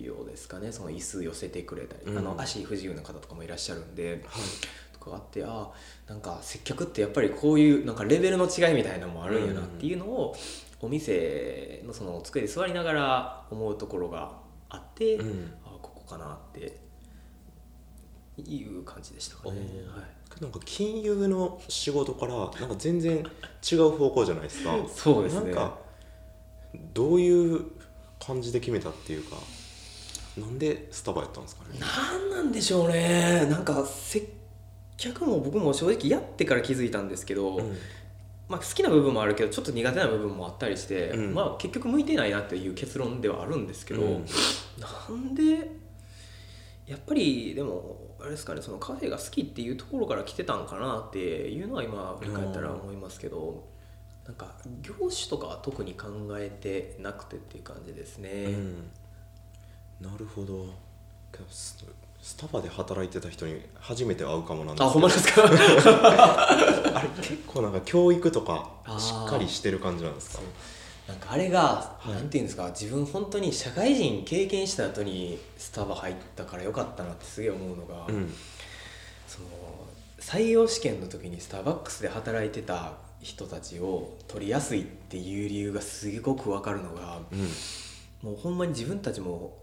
慮ですかね。その椅子寄せてくれたり、うん。あの足不自由な方とかもいらっしゃるんではい。とかあってああんか接客ってやっぱりこういうなんかレベルの違いみたいなのもあるんやなっていうのを、お店のその机で座りながら思うところがあって、うん。ああここかなっていう感じでしたかね。はい。なんか金融の仕事からなんか全然違う方向じゃないですか。そうですね。なんかどういう感じで決めたっていうかなんでスタバやったんですかね？なんなんでしょうね。なんか接客も僕も正直やってから気づいたんですけど、うん。まあ、好きな部分もあるけどちょっと苦手な部分もあったりして、うん。まあ、結局向いてないなっていう結論ではあるんですけど、うん。なんでやっぱりでもあれですかねそのカフェが好きっていうところから来てたんかなっていうのは今振り返ったら思いますけど、なんか業種とかは特に考えてなくてっていう感じですね。うん。なるほど。ススタバで働いてた人に初めて会うかもなんですけど。あほんまですか？あれ結構なんか教育とかしっかりしてる感じなんですか？なんかあれが、はい。なんていうんですか？自分本当に社会人経験した後にスタバ入ったからよかったなってすげえ思うのが、うん。その採用試験の時にスターバックスで働いてた人たちを取りやすいっていう理由がすごく分かるのがうん。もうほんまに自分たちも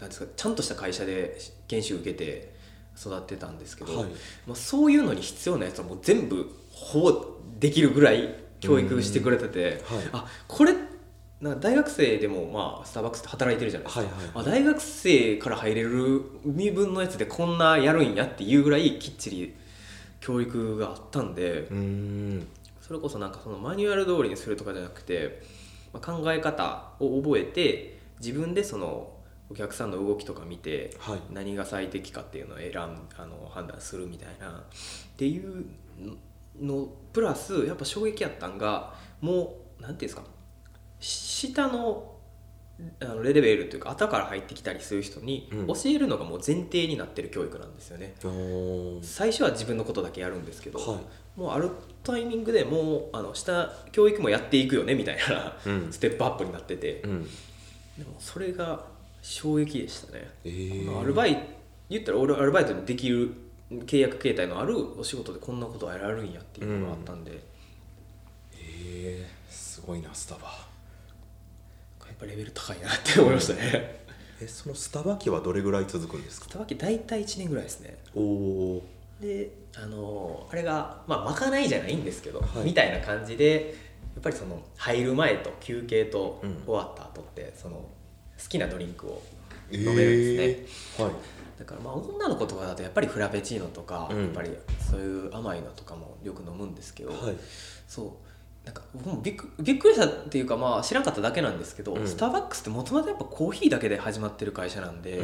なんですかちゃんとした会社で研修受けて育ってたんですけど、はい。まあ、そういうのに必要なやつはもう全部ほぼできるぐらい教育してくれてて、はい。あこれなんか大学生でもまあスターバックスで働いてるじゃないですか、はいはいはい。あ大学生から入れる身分のやつでこんなやるんやっていうぐらいきっちり教育があったんで、うーんそれこそなんかそのマニュアル通りにするとかじゃなくて、まあ、考え方を覚えて自分でそのお客さんの動きとか見てはい。何が最適かっていうのを選んあの判断するみたいなっていうのプラスやっぱ衝撃やったんがもうなんていうんですか下のあのレベルというか後から入ってきたりする人にうん。教えるのがもう前提になってる教育なんですよね。おー。最初は自分のことだけやるんですけど、はい。もうあるタイミングでもうあの下教育もやっていくよねみたいなうん。ステップアップになってて、うん。でもそれが衝撃でしたね、えー。アルバイト言ったら俺アルバイトでできる契約形態のあるお仕事でこんなことはやられるんやっていうのがあったんで、やえーすごいなスタバ。っぱレベル高いなって思いましたね、えそのスタバ機はどれぐらい続くんですか？スタバ機大体1年ぐらいですね。おおであのあれがまあまかないじゃないんですけど、はい。みたいな感じでやっぱりその入る前と休憩とうん終わった後ってその好きなドリンクを飲めるんですね、はい。だからまあ女の子とかだとやっぱりフラペチーノとか、うん。やっぱりそういう甘いのとかもよく飲むんですけど、はい。そうなんか僕もびっくびっくりしたっていうかまあ知らなかっただけなんですけど、うん。スターバックスってもともとやっぱコーヒーだけで始まってる会社なんで、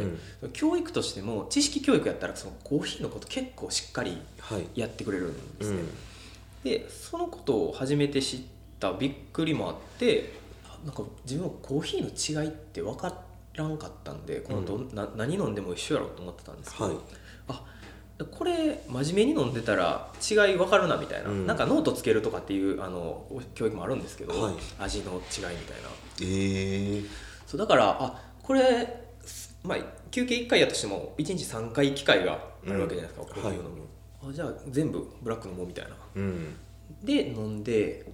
教育としても知識教育やったらそのコーヒーのこと結構しっかりはい。やってくれるんですね、うん。でそのことを初めて知ったびっくりもあってあなんか自分はコーヒーの違いって分からんかったんでこのどん、な何飲んでも一緒やろうと思ってたんですけど、はい。あこれ真面目に飲んでたら違い分かるなみたいな、うん。なんかノートつけるとかっていうあの教育もあるんですけど、はい。味の違いみたいな。ええ。そうだからあこれ、すまあ、休憩1回やとしても1日3回機会があるわけじゃないですか、うんコーヒーを飲む、あじゃあ全部ブラック飲もうみたいな。うん。で飲んで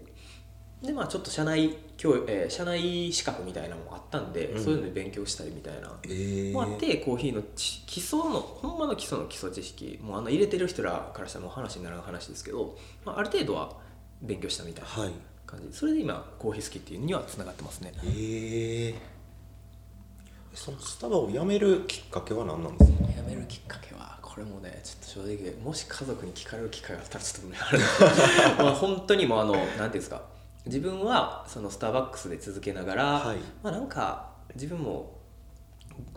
でまあちょっと社内教、えー社内資格みたいなのもあったんで、うん。そういうので勉強したりみたいな。ええもあってコーヒーのち基礎のほんまの基礎の基礎知識もうあの入れてる人らからしたらもう話にならない話ですけど、まあ、ある程度は勉強したみたいなはい。感じ。それで今コーヒー好きっていうにはつながってますね。ええそのスタバを辞めるきっかけは何なんですか？やめるきっかけはこれもねちょっと正直もし家族に聞かれる機会があったらちょっと まあ本当にもうあのなんていうんですか自分はそのスターバックスで続けながら、はい。まあなんか自分も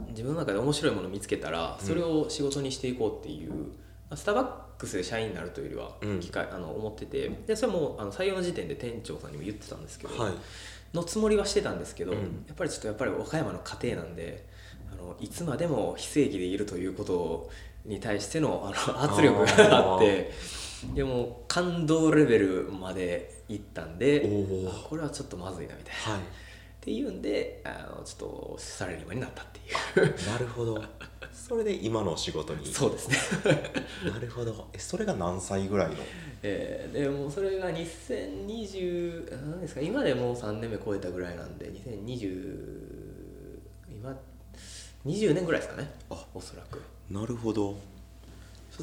自分の中で面白いものを見つけたらそれを仕事にしていこうっていう、まあスターバックスで社員になるというよりはうん。機会、あの思っててでそれもあの採用の時点で店長さんにも言ってたんですけど、はい。のつもりはしてたんですけど、うん。やっぱりちょっとやっぱり和歌山の家庭なんであのいつまでも非正規でいるということに対してのあの圧力があってでも感動レベルまでいったんでこれはちょっとまずいなみたいな。はい。っていうんであのちょっとサラリーマンになったっていう。なるほど。それで今の仕事に？そうですね、なるほど。えそれが何歳ぐらいの？えーでもうそれが2020何ですか？今でもう3年目超えたぐらいなんで2020今20年ぐらいですかね。あおそらく。なるほど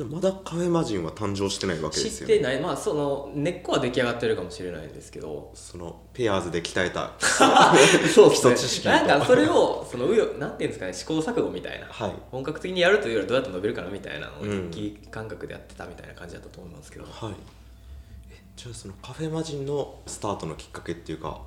まだカフェマジンは誕生してないわけで知っすよね。てない。まあその根っこは出来上がってるかもしれないんですけど。そのペアーズで鍛えた。そう基礎知識と。なんかそれをそのうよなんていうんですかね試行錯誤みたいな。はい。本格的にやるというよりはどうやって伸びるかなみたいなのをうん。日記感覚でやってたみたいな感じだったと思いますけど、はい。えじゃあそのカフェマジンのスタートのきっかけっていうか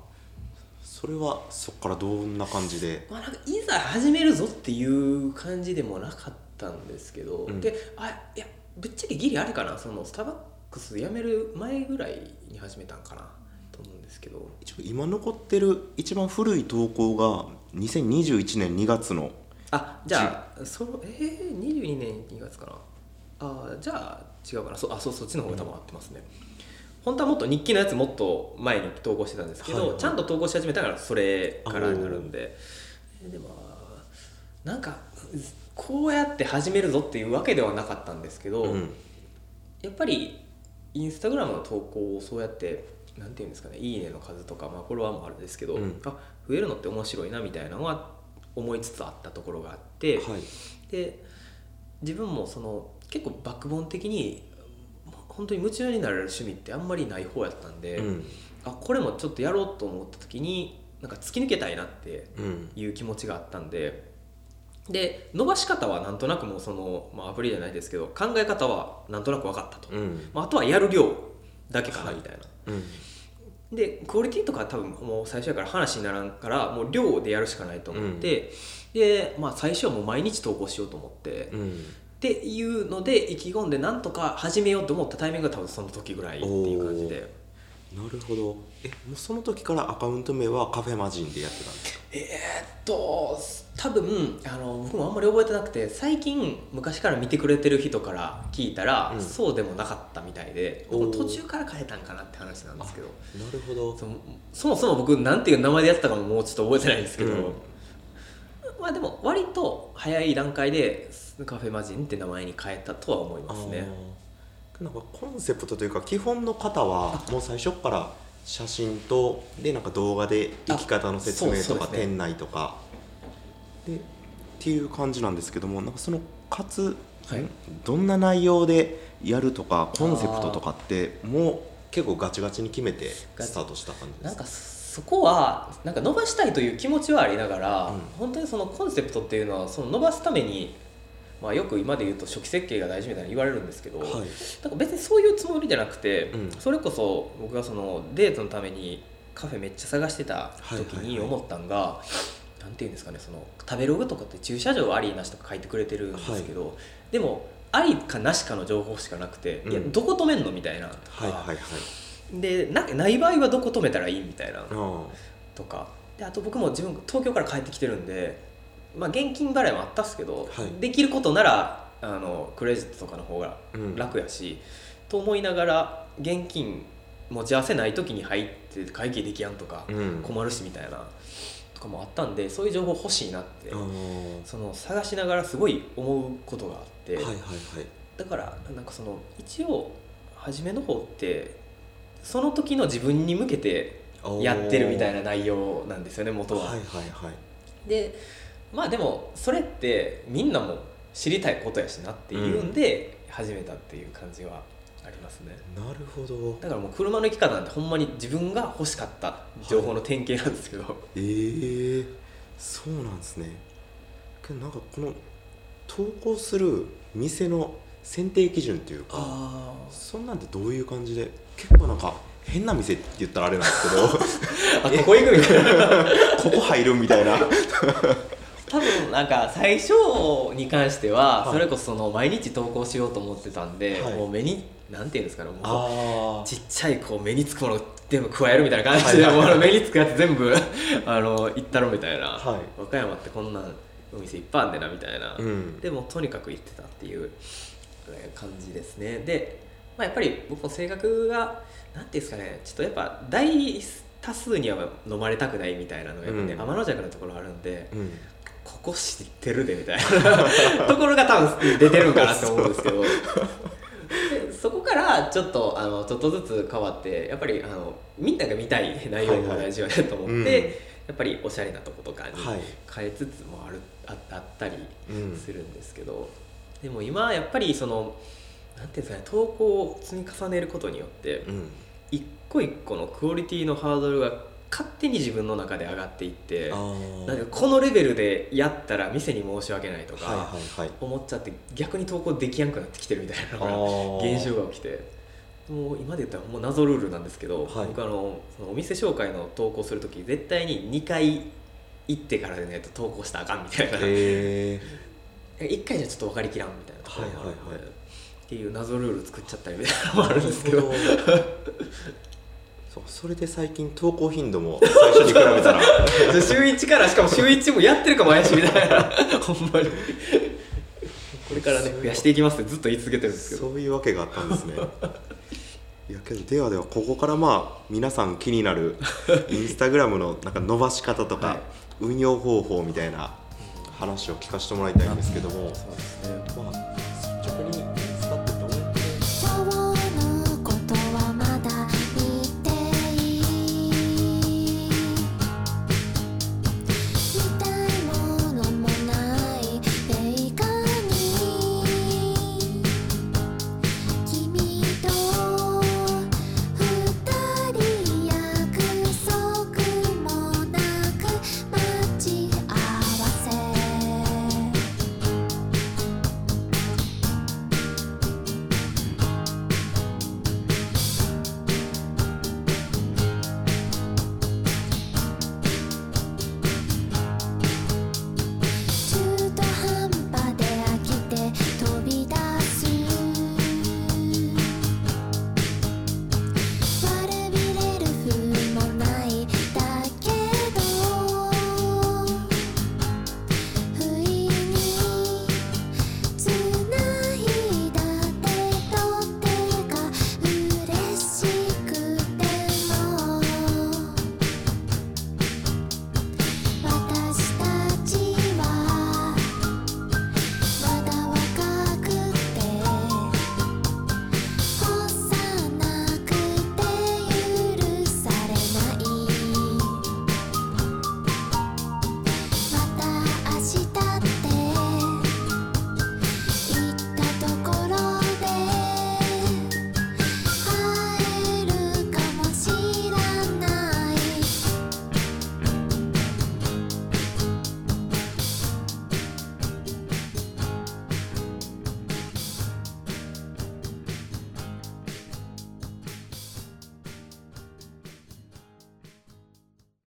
それはそこからどんな感じで？まあ、なんかいざ始めるぞっていう感じでもなかったんですけど、うん。であいやぶっちゃけギリあれかなそのスターバックス辞める前ぐらいに始めたんかなと思うんですけど。今残ってる一番古い投稿が2021年2月のあじゃあそのえー、22年2月かな。あじゃあ違うかな。そあそうそっちの方が多分合ってますね、本当はもっと日記のやつもっと前に投稿してたんですけど、はいはい。ちゃんと投稿し始めたからそれからになるんで。でもなんかこうやって始めるぞっていうわけではなかったんですけど、うん。やっぱりインスタグラムの投稿をそうやってなんていうんですかね「いいね」の数とか、まあ、フォロワーもあるんですけど、うん。あ増えるのって面白いなみたいなのは思いつつあったところがあって、はい。で自分もその結構バックボーン的に本当に夢中になれる趣味ってあんまりない方やったんで、うん。あこれもちょっとやろうと思った時になんか突き抜けたいなってうん。いう気持ちがあったんでで伸ばし方はなんとなくもうその、まあ、アプリじゃないですけど考え方はなんとなく分かったと、うん。まあ、あとはやる量だけかなみたいな、うん。でクオリティとか多分もう最初やから話にならんからもう量でやるしかないと思って、で、まあ、最初はもう毎日投稿しようと思って、っうん。ていうので意気込んでなんとか始めようと思ったタイミングが多分その時ぐらいっていう感じで。なるほどえもうその時からアカウント名はカフェマジンでやってたんですか？えーっと多分あの僕もあんまり覚えてなくて最近昔から見てくれてる人から聞いたら、うん。そうでもなかったみたいでおー。途中から変えたんかなって話なんですけどなるほど。そのそもそも僕なんていう名前でやってたかももうちょっと覚えてないんですけど、うん。まあでも割と早い段階でカフェマジンって名前に変えたとは思いますね。あー。なんかコンセプトというか基本の方はもう最初から写真とでなんか動画で生き方の説明とか店内とか。でっていう感じなんですけどもなんかその活、はい。んどんな内容でやるとかコンセプトとかってもう結構ガチガチに決めてスタートした感じですか？なんかそこはなんか伸ばしたいという気持ちはありながら、うん。本当にそのコンセプトっていうのはその伸ばすために、まあ、よく今で言うと初期設計が大事みたいな言われるんですけど、はい。なんか別にそういうつもりじゃなくて、うん。それこそ僕がそのデートのためにカフェめっちゃ探してた時にはいはいはい思ったんが、なんていうんですかねその食べログとかって駐車場ありなしとか書いてくれてるんですけど、でもありかなしかの情報しかなくて、いやうんどこ止めんのみたいなとか、はいはいはい。でなない場合はどこ止めたらいいみたいなあとか。であと僕も自分東京から帰ってきてるんで、まあ、現金払いもあったっすけど、はい。できることならあのクレジットとかの方がうん。楽やし、と思いながら現金持ち合わせない時に入って会計できやんとかうん。困るしみたいなとかもあったんでそういう情報欲しいなって、その探しながらすごい思うことがあって、はいはいはい。だからなんかその一応初めの方ってその時の自分に向けてやってるみたいな内容なんですよね元は。はいはいはい。でまあでもそれってみんなも知りたいことやしなっていうんで始めたっていう感じはありますね。なるほど。だからもう車の生き方なんてほんまに自分が欲しかった情報の典型なんですけど、えー、そうなんですね。けどなんかこの投稿する店の選定基準っていうかあそんなんてどういう感じで結構なんか変な店って言ったらあれなんですけど。あここ行くみたいな。ここ入るみたいな多分なんか最初に関してははい。それこそその毎日投稿しようと思ってたんで、はい。もう目になんていうんですかねもうあちっちゃいこう目につくもの全部加えるみたいな感じで、はい。目につくやつ全部 あのいったろみたいな、はい。和歌山ってこんなお店いっぱいあんでなみたいな、うん。でもとにかく行ってたっていうえー感じですね。で、まあ、やっぱり僕の性格がなんていうんですかねちょっとやっぱ大多数には飲まれたくないみたいなのがやっぱね、うん。天の弱なところあるんでうんここ知ってるでみたいな。ところが多分出てるんかなって思うんですけど。でそこからちょっとあのちょっとずつ変わってやっぱりあのみんなが見たい内容も大事よねと思って、はいはいうん。やっぱりおしゃれなとことかにはい。変えつつもあるああったりうんするんですけど、でも今やっぱりそのなんていうんですかね投稿を積み重ねることによってうん。一個一個のクオリティのハードルが勝手に自分の中で上がっていってなんかこのレベルでやったら店に申し訳ないとか思っちゃって逆に投稿できやんくなってきてるみたいなのがー。現象が起きて。もう今で言ったらもう謎ルールなんですけど、はい。僕あのそのお店紹介の投稿する時絶対に2回行ってからでないと投稿したらあかんみたいな、え1 回じゃちょっと分かりきらんみたいなところがあるんで、はいはいはい。っていう謎ルール作っちゃったりみたいなのもあるんですけどそうそれで最近投稿頻度も最初に比べたら。週1からしかも週1もやってるかも怪しいみたいな。ほんまに。これからね増やしていきますってずっと言い続けてるんですけど。そういうわけがあったんですね。いやけどではではここからまあ皆さん気になるインスタグラムのなんか伸ばし方とか、はい。運用方法みたいな話を聞かせてもらいたいんですけども、そうですね。まあ、